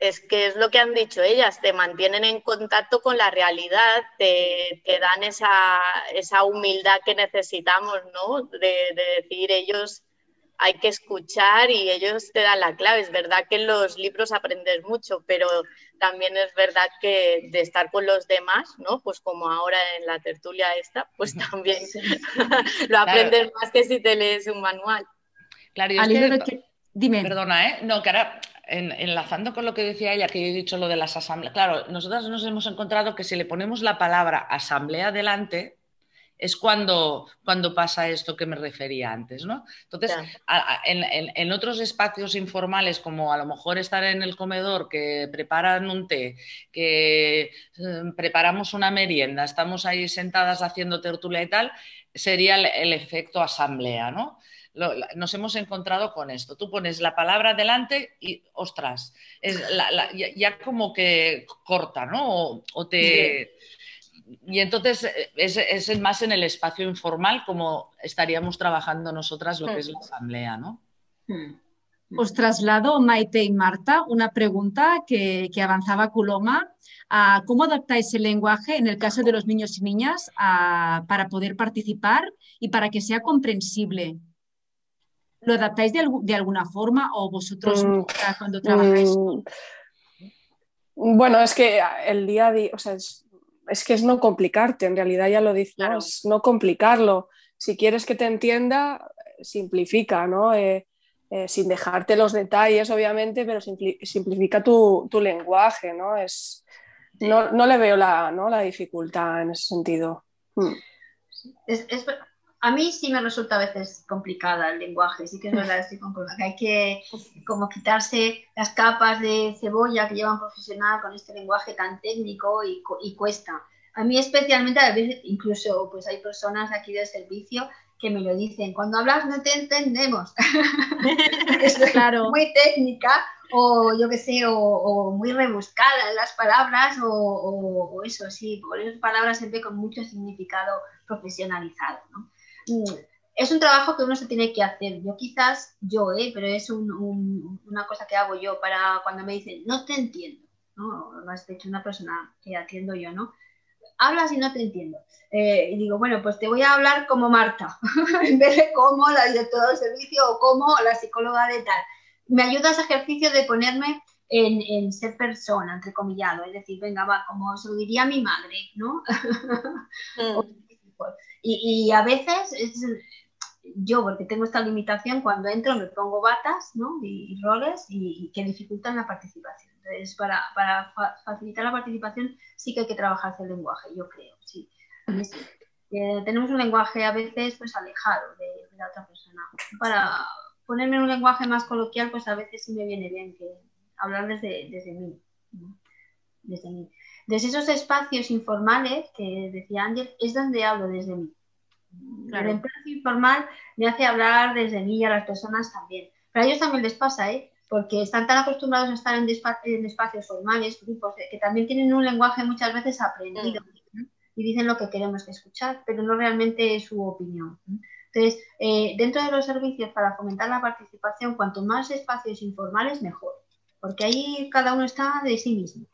es que es lo que han dicho ellas, te mantienen en contacto con la realidad, te, dan esa, esa, humildad que necesitamos, ¿no? De, de decir ellos hay que escuchar y ellos te dan la clave. Es verdad que en los libros aprendes mucho, pero también es verdad que de estar con los demás, ¿no? Pues como ahora en la tertulia esta, pues también lo aprendes más que si te lees un manual. Claro, y Dime. Perdona, ¿eh? No, que ahora enlazando con lo que decía ella, que yo he dicho lo de las asambleas, claro, nosotros nos hemos encontrado que si le ponemos la palabra asamblea delante, es cuando, cuando pasa esto que me refería antes, ¿no? Entonces, en, otros espacios informales, como a lo mejor estar en el comedor, que preparan un té, que eh, preparamos una merienda, estamos ahí sentadas haciendo tertulia y tal, sería el, efecto asamblea, ¿no? nos hemos encontrado con esto. Tú pones la palabra delante y, ostras, es ya, como que corta, ¿no? O, te... Y entonces es, es, más en el espacio informal como estaríamos trabajando nosotras lo que es la asamblea, ¿no? Hmm. Os traslado, Maite y Marta, una pregunta que, avanzaba Coloma. ¿Cómo adaptáis el lenguaje en el caso de los niños y niñas para poder participar y para que sea comprensible? ¿Lo adaptáis de, alguna forma o vosotros mm, cuando trabajáis? Mm, bueno, es que el día a día, o sea, es, que es no complicarte, en realidad ya lo dices, no complicarlo. Si quieres que te entienda, simplifica, ¿no? Eh, eh, sin dejarte los detalles, obviamente, pero simplifica tu, lenguaje, ¿no? Es, no, le veo la, ¿no? la dificultad en ese sentido. Hmm. A mí sí me resulta a veces complicada el lenguaje, sí que es verdad, estoy con que hay que como quitarse las capas de cebolla que llevan profesional con este lenguaje tan técnico y, y cuesta. A mí especialmente, a veces incluso pues hay personas aquí del servicio que me lo dicen, cuando hablas no te entendemos. es claro. muy técnica o yo qué sé, o, muy rebuscada en las palabras o, eso, sí, esas palabras se ve con mucho significado profesionalizado. Mm, es un trabajo que uno se tiene que hacer. Yo quizás, yo, ¿eh? pero es una cosa que hago yo para cuando me dicen, no te entiendo. ¿no? Más de hecho, una persona que atiendo yo, ¿no? hablas y no te entiendo. Eh, y digo, bueno, pues te voy a hablar como Marta, en vez de como la directora del servicio o como la psicóloga de tal. Me ayuda ese ejercicio de ponerme en, ser persona, entre comillado, es decir, venga, va, como se lo diría mi madre, ¿no? Mm. Y, a veces yo, porque tengo esta limitación, cuando entro me pongo batas ¿no? y, roles y, que dificultan la participación. Entonces, para, para facilitar la participación sí que hay que trabajar el lenguaje, yo creo, sí. Eh, tenemos un lenguaje a veces pues alejado de, la otra persona. Para ponerme en un lenguaje más coloquial, pues a veces sí me viene bien que hablar desde, desde mí. Desde mí. Desde esos espacios informales que decía Ángel, es donde hablo desde mí. El espacio informal me hace hablar desde mí y a las personas también. Pero a ellos también les pasa, ¿eh? porque están tan acostumbrados a estar en, espacios formales, grupos, que también tienen un lenguaje muchas veces aprendido mm. y dicen lo que queremos escuchar, pero no realmente es su opinión. Entonces, eh, dentro de los servicios para fomentar la participación, cuanto más espacios informales, mejor, porque ahí cada uno está de sí mismo.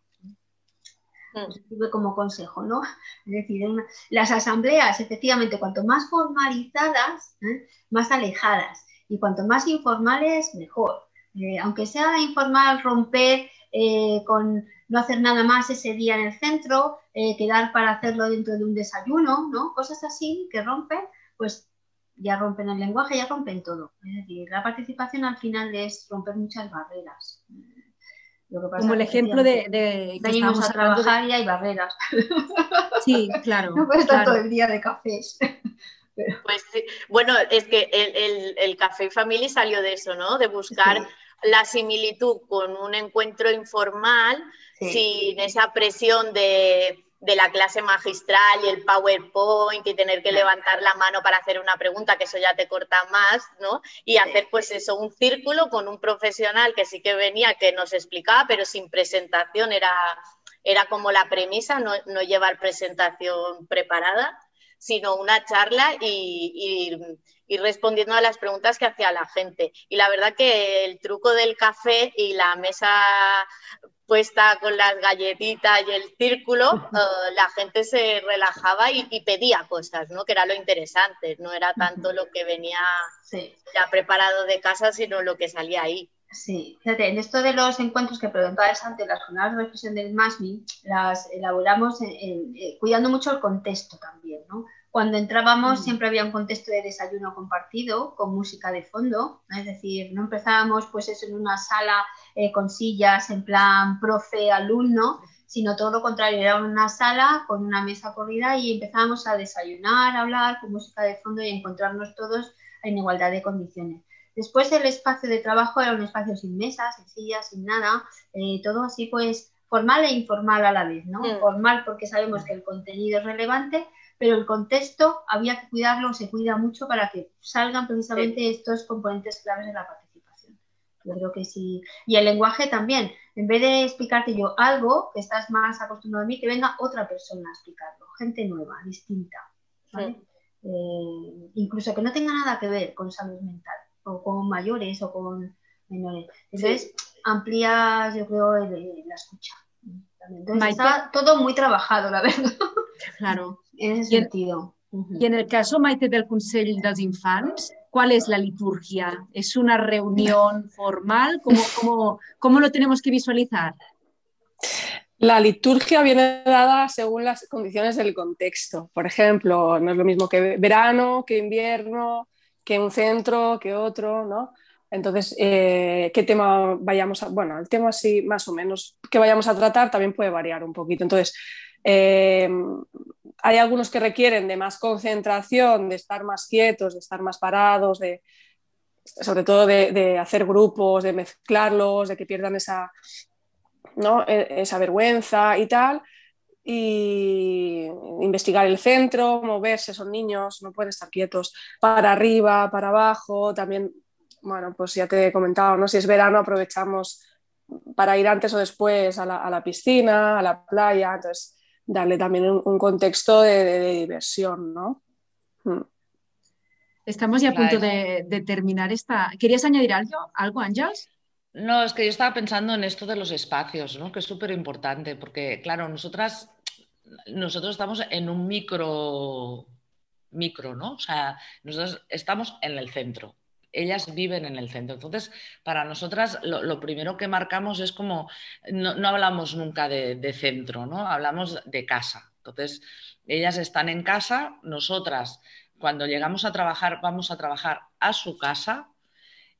Mm. como consejo, ¿no? Es decir, las asambleas, efectivamente, cuanto más formalizadas, ¿eh? más alejadas, y cuanto más informales, mejor. Eh, aunque sea informal, romper eh, con no hacer nada más ese día en el centro, quedar para hacerlo dentro de un desayuno, ¿no? Cosas así que rompen, pues ya rompen el lenguaje, ya rompen todo. Es decir, la participación al final es romper muchas barreras. Como el ejemplo de, de venimos a trabajar y hay barreras. Sí, claro. No puedes estar todo el día de cafés. Pues bueno, es que el, el, Café Family salió de eso, ¿no? De buscar la similitud con un encuentro informal, sin esa presión de, la clase magistral y el PowerPoint y tener que levantar la mano para hacer una pregunta, que eso ya te corta más, ¿no? Y hacer pues eso, un círculo con un profesional que sí que venía, que nos explicaba, pero sin presentación, era, era como la premisa, no, no llevar presentación preparada sino una charla y, respondiendo a las preguntas que hacía la gente. Y la verdad que el truco del café y la mesa puesta con las galletitas y el círculo, eh, la gente se relajaba y, pedía cosas, ¿no? Que era lo interesante, no era tanto lo que venía ya preparado de casa, sino lo que salía ahí. Sí, fíjate, en esto de los encuentros que preguntabas antes, las jornadas de reflexión del MASMI, las elaboramos eh, cuidando mucho el contexto también, ¿no? Cuando entrábamos mm. siempre había un contexto de desayuno compartido con música de fondo, es decir, no empezábamos pues eso en una sala eh, con sillas en plan profe-alumno, sino todo lo contrario, era una sala con una mesa corrida y empezábamos a desayunar, a hablar con música de fondo y a encontrarnos todos en igualdad de condiciones. Después el espacio de trabajo era un espacio sin mesas, sin sillas, sin nada, eh, todo así pues formal e informal a la vez, ¿no? Mm. Formal porque sabemos que el contenido es relevante, pero el contexto había que cuidarlo, se cuida mucho para que salgan precisamente estos componentes claves de la participación. Yo creo que sí. Y el lenguaje también. En vez de explicarte yo algo que estás más acostumbrado a mí, que venga otra persona a explicarlo, gente nueva, distinta. Eh, incluso que no tenga nada que ver con salud mental, o con mayores o con menores. Entonces, amplías, yo creo, la escucha. Entonces, está todo muy trabajado, la verdad. Claro. En ese sentido. Y en el caso, Maite, del Consell dels Infants, ¿cuál es la liturgia? ¿Es una reunión formal? ¿Cómo, cómo, cómo lo tenemos que visualizar? La liturgia viene dada según las condiciones del contexto. Por ejemplo, no es lo mismo que verano, que invierno, que un centro, que otro, ¿no? Entonces, eh, ¿qué tema vayamos a...? Bueno, el tema sí, más o menos, que vayamos a tratar también puede variar un poquito. Entonces, eh, hay algunos que requieren de más concentración, de estar más quietos, de estar más parados, de, sobre todo de, hacer grupos, de mezclarlos, de que pierdan esa ¿no? E, esa vergüenza y tal. Y investigar el centro, moverse, son niños, no pueden estar quietos para arriba, para abajo. También, bueno, pues ya te he comentado, ¿no? si es verano aprovechamos para ir antes o después a la, piscina, a la playa, entonces darle también un, contexto de, diversión, ¿no? Hmm. Estamos ya a punto de, de, terminar esta. ¿Querías añadir algo, algo Ángels? No, es que yo estaba pensando en esto de los espacios, ¿no? que es súper importante, porque claro, nosotras, nosotros estamos en un micro, micro, ¿no? O sea, nosotros estamos en el centro, ellas viven en el centro. Entonces, para nosotras lo, primero que marcamos es como, no, hablamos nunca de, de, centro, ¿no? Hablamos de casa. Entonces, ellas están en casa, nosotras cuando llegamos a trabajar vamos a trabajar a su casa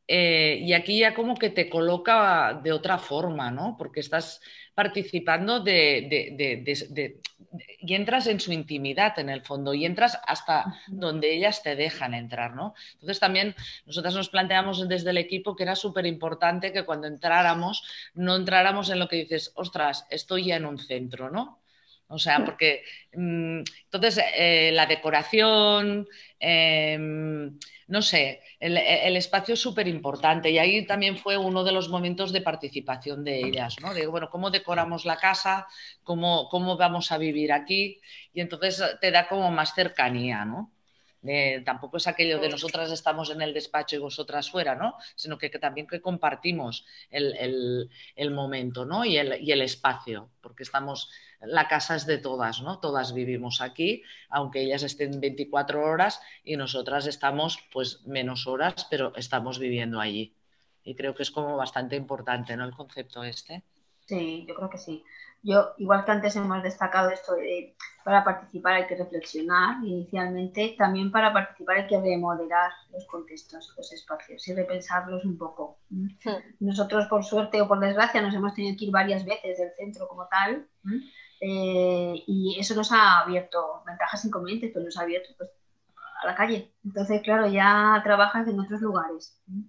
eh, y aquí ya como que te coloca de otra forma, ¿no? Porque estás participando de, y entras en su intimidad en el fondo y entras hasta donde ellas te dejan entrar, ¿no? Entonces también nosotras nos planteamos desde el equipo que era súper importante que cuando entráramos no entráramos en lo que dices, ostras, estoy ya en un centro, ¿no? O sea, porque mm, entonces eh, la decoración, em, no sé, el, espacio es súper importante y ahí también fue uno de los momentos de participación de ellas, ¿no? De, bueno, ¿cómo decoramos la casa? ¿Cómo, cómo vamos a vivir aquí? Y entonces te da como más cercanía, ¿no? Tampoco es aquello de nosotras estamos en el despacho y vosotras fuera, ¿no? Sino que, también que compartimos el, momento, ¿no? Y el, y el espacio, porque estamos la casa es de todas, ¿no? Todas vivimos aquí, aunque ellas estén 24 horas y nosotras estamos pues menos horas, pero estamos viviendo allí. Y creo que es como bastante importante, ¿no? El concepto este. Sí, yo creo que sí. Yo, igual que antes hemos destacado esto de para participar hay que reflexionar inicialmente, también para participar hay que remodelar los contextos, los espacios y repensarlos un poco. Nosotros, por suerte o por desgracia, nos hemos tenido que ir varias veces del centro como tal. Eh, y eso nos ha abierto ventajas e inconvenientes, pero nos ha abierto pues, a la calle. Entonces, claro, ya trabajas en otros lugares. Hmm.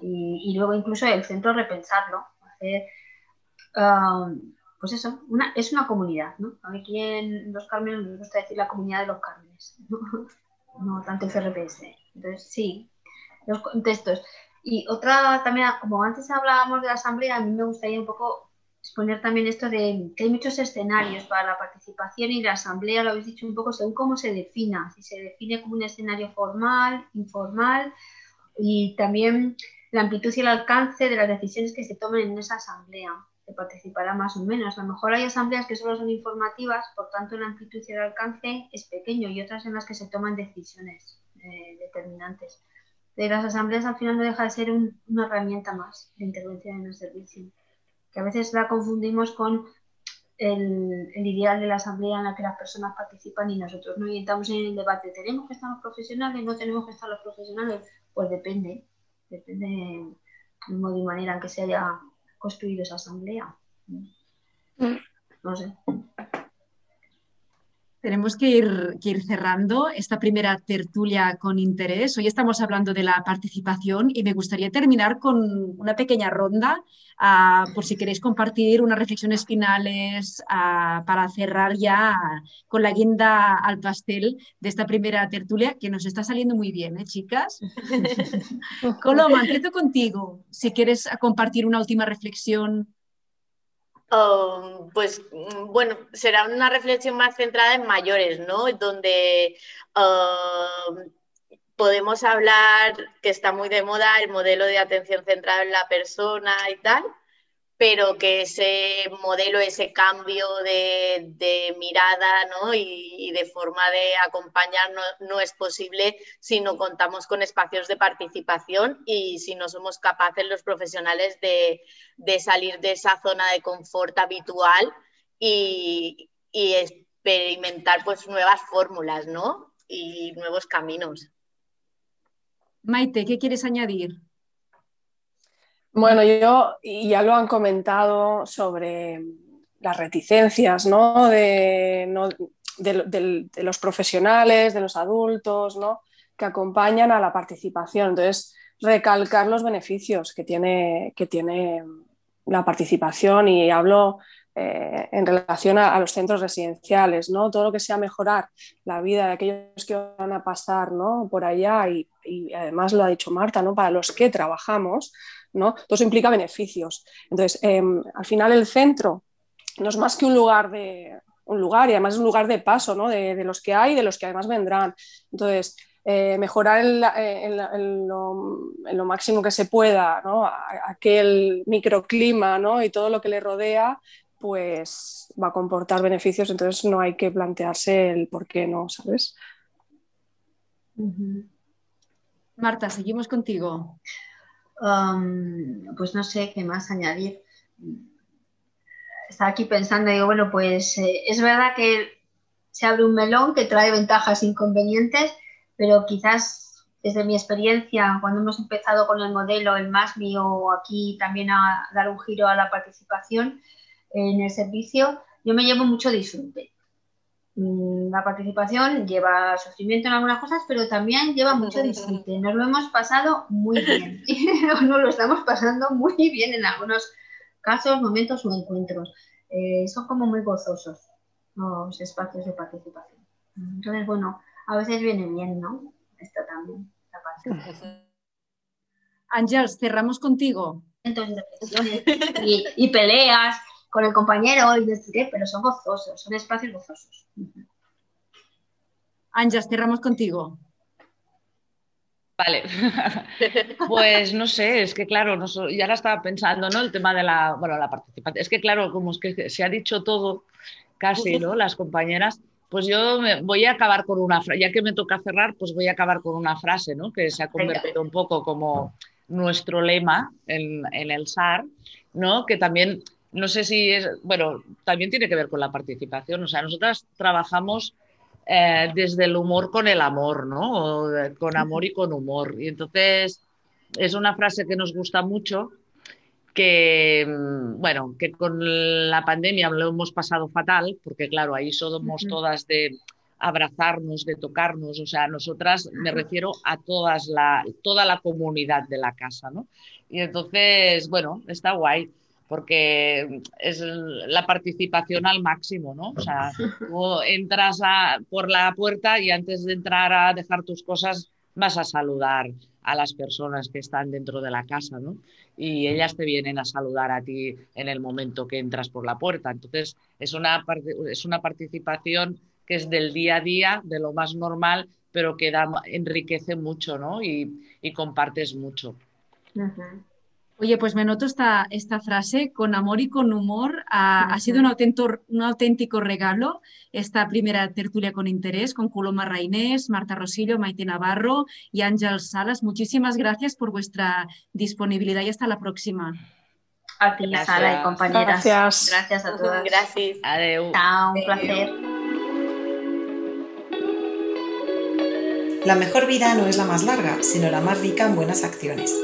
Y, luego incluso el centro repensarlo, hacer, um, pues eso, es una comunidad, ¿no? Aquí en Los Cármenes nos gusta decir la comunidad de los Cármenes, no, tanto el CRPS. Entonces, sí, los contextos. Y otra también, como antes hablábamos de la asamblea, a mí me gustaría un poco exponer también esto de que hay muchos escenarios para la participación y la asamblea, lo habéis dicho un poco según cómo se defina, si se define como un escenario formal, informal y también la amplitud y el alcance de las decisiones que se tomen en esa asamblea, que participará más o menos. A lo mejor hay asambleas que solo son informativas, por tanto la amplitud y el alcance es pequeño y otras en las que se toman decisiones eh, determinantes. De las asambleas al final no deja de ser una herramienta más de intervención en el servicio que a veces la confundimos con el, ideal de la asamblea en la que las personas participan y nosotros no estamos en el debate, ¿tenemos que estar los profesionales? ¿No tenemos que estar los profesionales? Pues depende, depende del modo y manera en que se haya construido esa asamblea. No sé. Tenemos que ir, ir, cerrando esta primera tertulia con interés. Hoy estamos hablando de la participación y me gustaría terminar con una pequeña ronda, uh, por si queréis compartir unas reflexiones finales uh, para cerrar ya con la guinda al pastel de esta primera tertulia, que nos está saliendo muy bien, ¿eh, chicas? Coloma, empiezo contigo. Si quieres compartir una última reflexión Um, pues mm, bueno, será una reflexión más centrada en mayores, ¿no? Donde um, podemos hablar, que está muy de moda, el modelo de atención centrada en la persona y tal, pero que ese modelo, ese cambio de, mirada ¿no? y, de forma de acompañar no, es posible si no contamos con espacios de participación y si no somos capaces los profesionales de, salir de esa zona de confort habitual y, experimentar pues, nuevas fórmulas ¿no? y nuevos caminos. Maite, ¿qué quieres añadir? Bueno, yo ya lo han comentado sobre las reticencias ¿no? De, los profesionales, de los adultos, ¿no? que acompañan a la participación. Entonces, recalcar los beneficios que tiene, que tiene la participación y hablo eh, en relación a, los centros residenciales, ¿no? Todo lo que sea mejorar la vida de aquellos que van a pasar ¿no? por allá y, además lo ha dicho Marta, ¿no? Para los que trabajamos, ¿no? Todo eso implica beneficios. Entonces, em, al final el centro no es más que un lugar de un lugar y además es un lugar de paso ¿no? de, los que hay y de los que además vendrán. Entonces, eh, mejorar en, lo, máximo que se pueda ¿no? aquel microclima ¿no? y todo lo que le rodea, pues va a comportar beneficios, entonces no hay que plantearse el por qué no, ¿sabes? Marta, seguimos contigo pues no sé qué más añadir. Estaba aquí pensando digo, bueno, pues eh, es verdad que se abre un melón que trae ventajas e inconvenientes, pero quizás desde mi experiencia, cuando hemos empezado con el modelo, el más mío aquí también a dar un giro a la participación en el servicio, yo me llevo mucho disfrute. Mm, la participación lleva sufrimiento en algunas cosas, pero también lleva mucho disfrute. Nos lo hemos pasado muy bien. Nos lo estamos pasando muy bien en algunos casos, momentos o encuentros. Eh, son como muy gozosos los espacios de participación. Entonces, bueno, a veces viene bien, ¿no? Esto también, la parte. Ángels, cerramos contigo. y, y peleas con el compañero y qué, pero son gozosos, son espacios gozosos. Ángeles, cerramos contigo. Vale, pues no sé, es que claro, no, ya la estaba pensando, ¿no? El tema de la, bueno, la participación. Es que claro, como es que se ha dicho todo, casi, ¿no? Las compañeras, pues yo voy a acabar con una frase, ya que me toca cerrar, pues voy a acabar con una frase, ¿no? Que se ha convertido un poco como nuestro lema en, en el SAR, ¿no? Que también no sé si es, bueno, también tiene que ver con la participación. O sea, nosotras trabajamos eh, desde el humor con el amor, ¿no? con amor y con humor. Y entonces es una frase que nos gusta mucho, que, mm, bueno, que con la pandemia lo hemos pasado fatal, porque claro, ahí somos todas de abrazarnos, de tocarnos, o sea, nosotras me refiero a todas la, toda la comunidad de la casa, ¿no? Y entonces, bueno, está guay porque es la participación al máximo, ¿no? O sea, tú entras por la puerta y antes de entrar a dejar tus cosas vas a saludar a las personas que están dentro de la casa, ¿no? Y ellas te vienen a saludar a ti en el momento que entras por la puerta. Entonces, es una, es una participación que es del día a día, de lo más normal, pero que da, enriquece mucho, ¿no? Y, compartes mucho. Oye, pues me noto esta, esta frase, con amor y con humor. Ha, sido un, un, auténtico regalo esta primera tertulia con interés con Coloma Rainés, Marta Rosillo, Maite Navarro y Ángel Salas. Muchísimas gracias por vuestra disponibilidad y hasta la próxima. A ti, Sara y compañeras. Gracias. Gracias a todos. Gracias. Adiós. Chao, un placer. La mejor vida no es la más larga, sino la más rica en buenas acciones.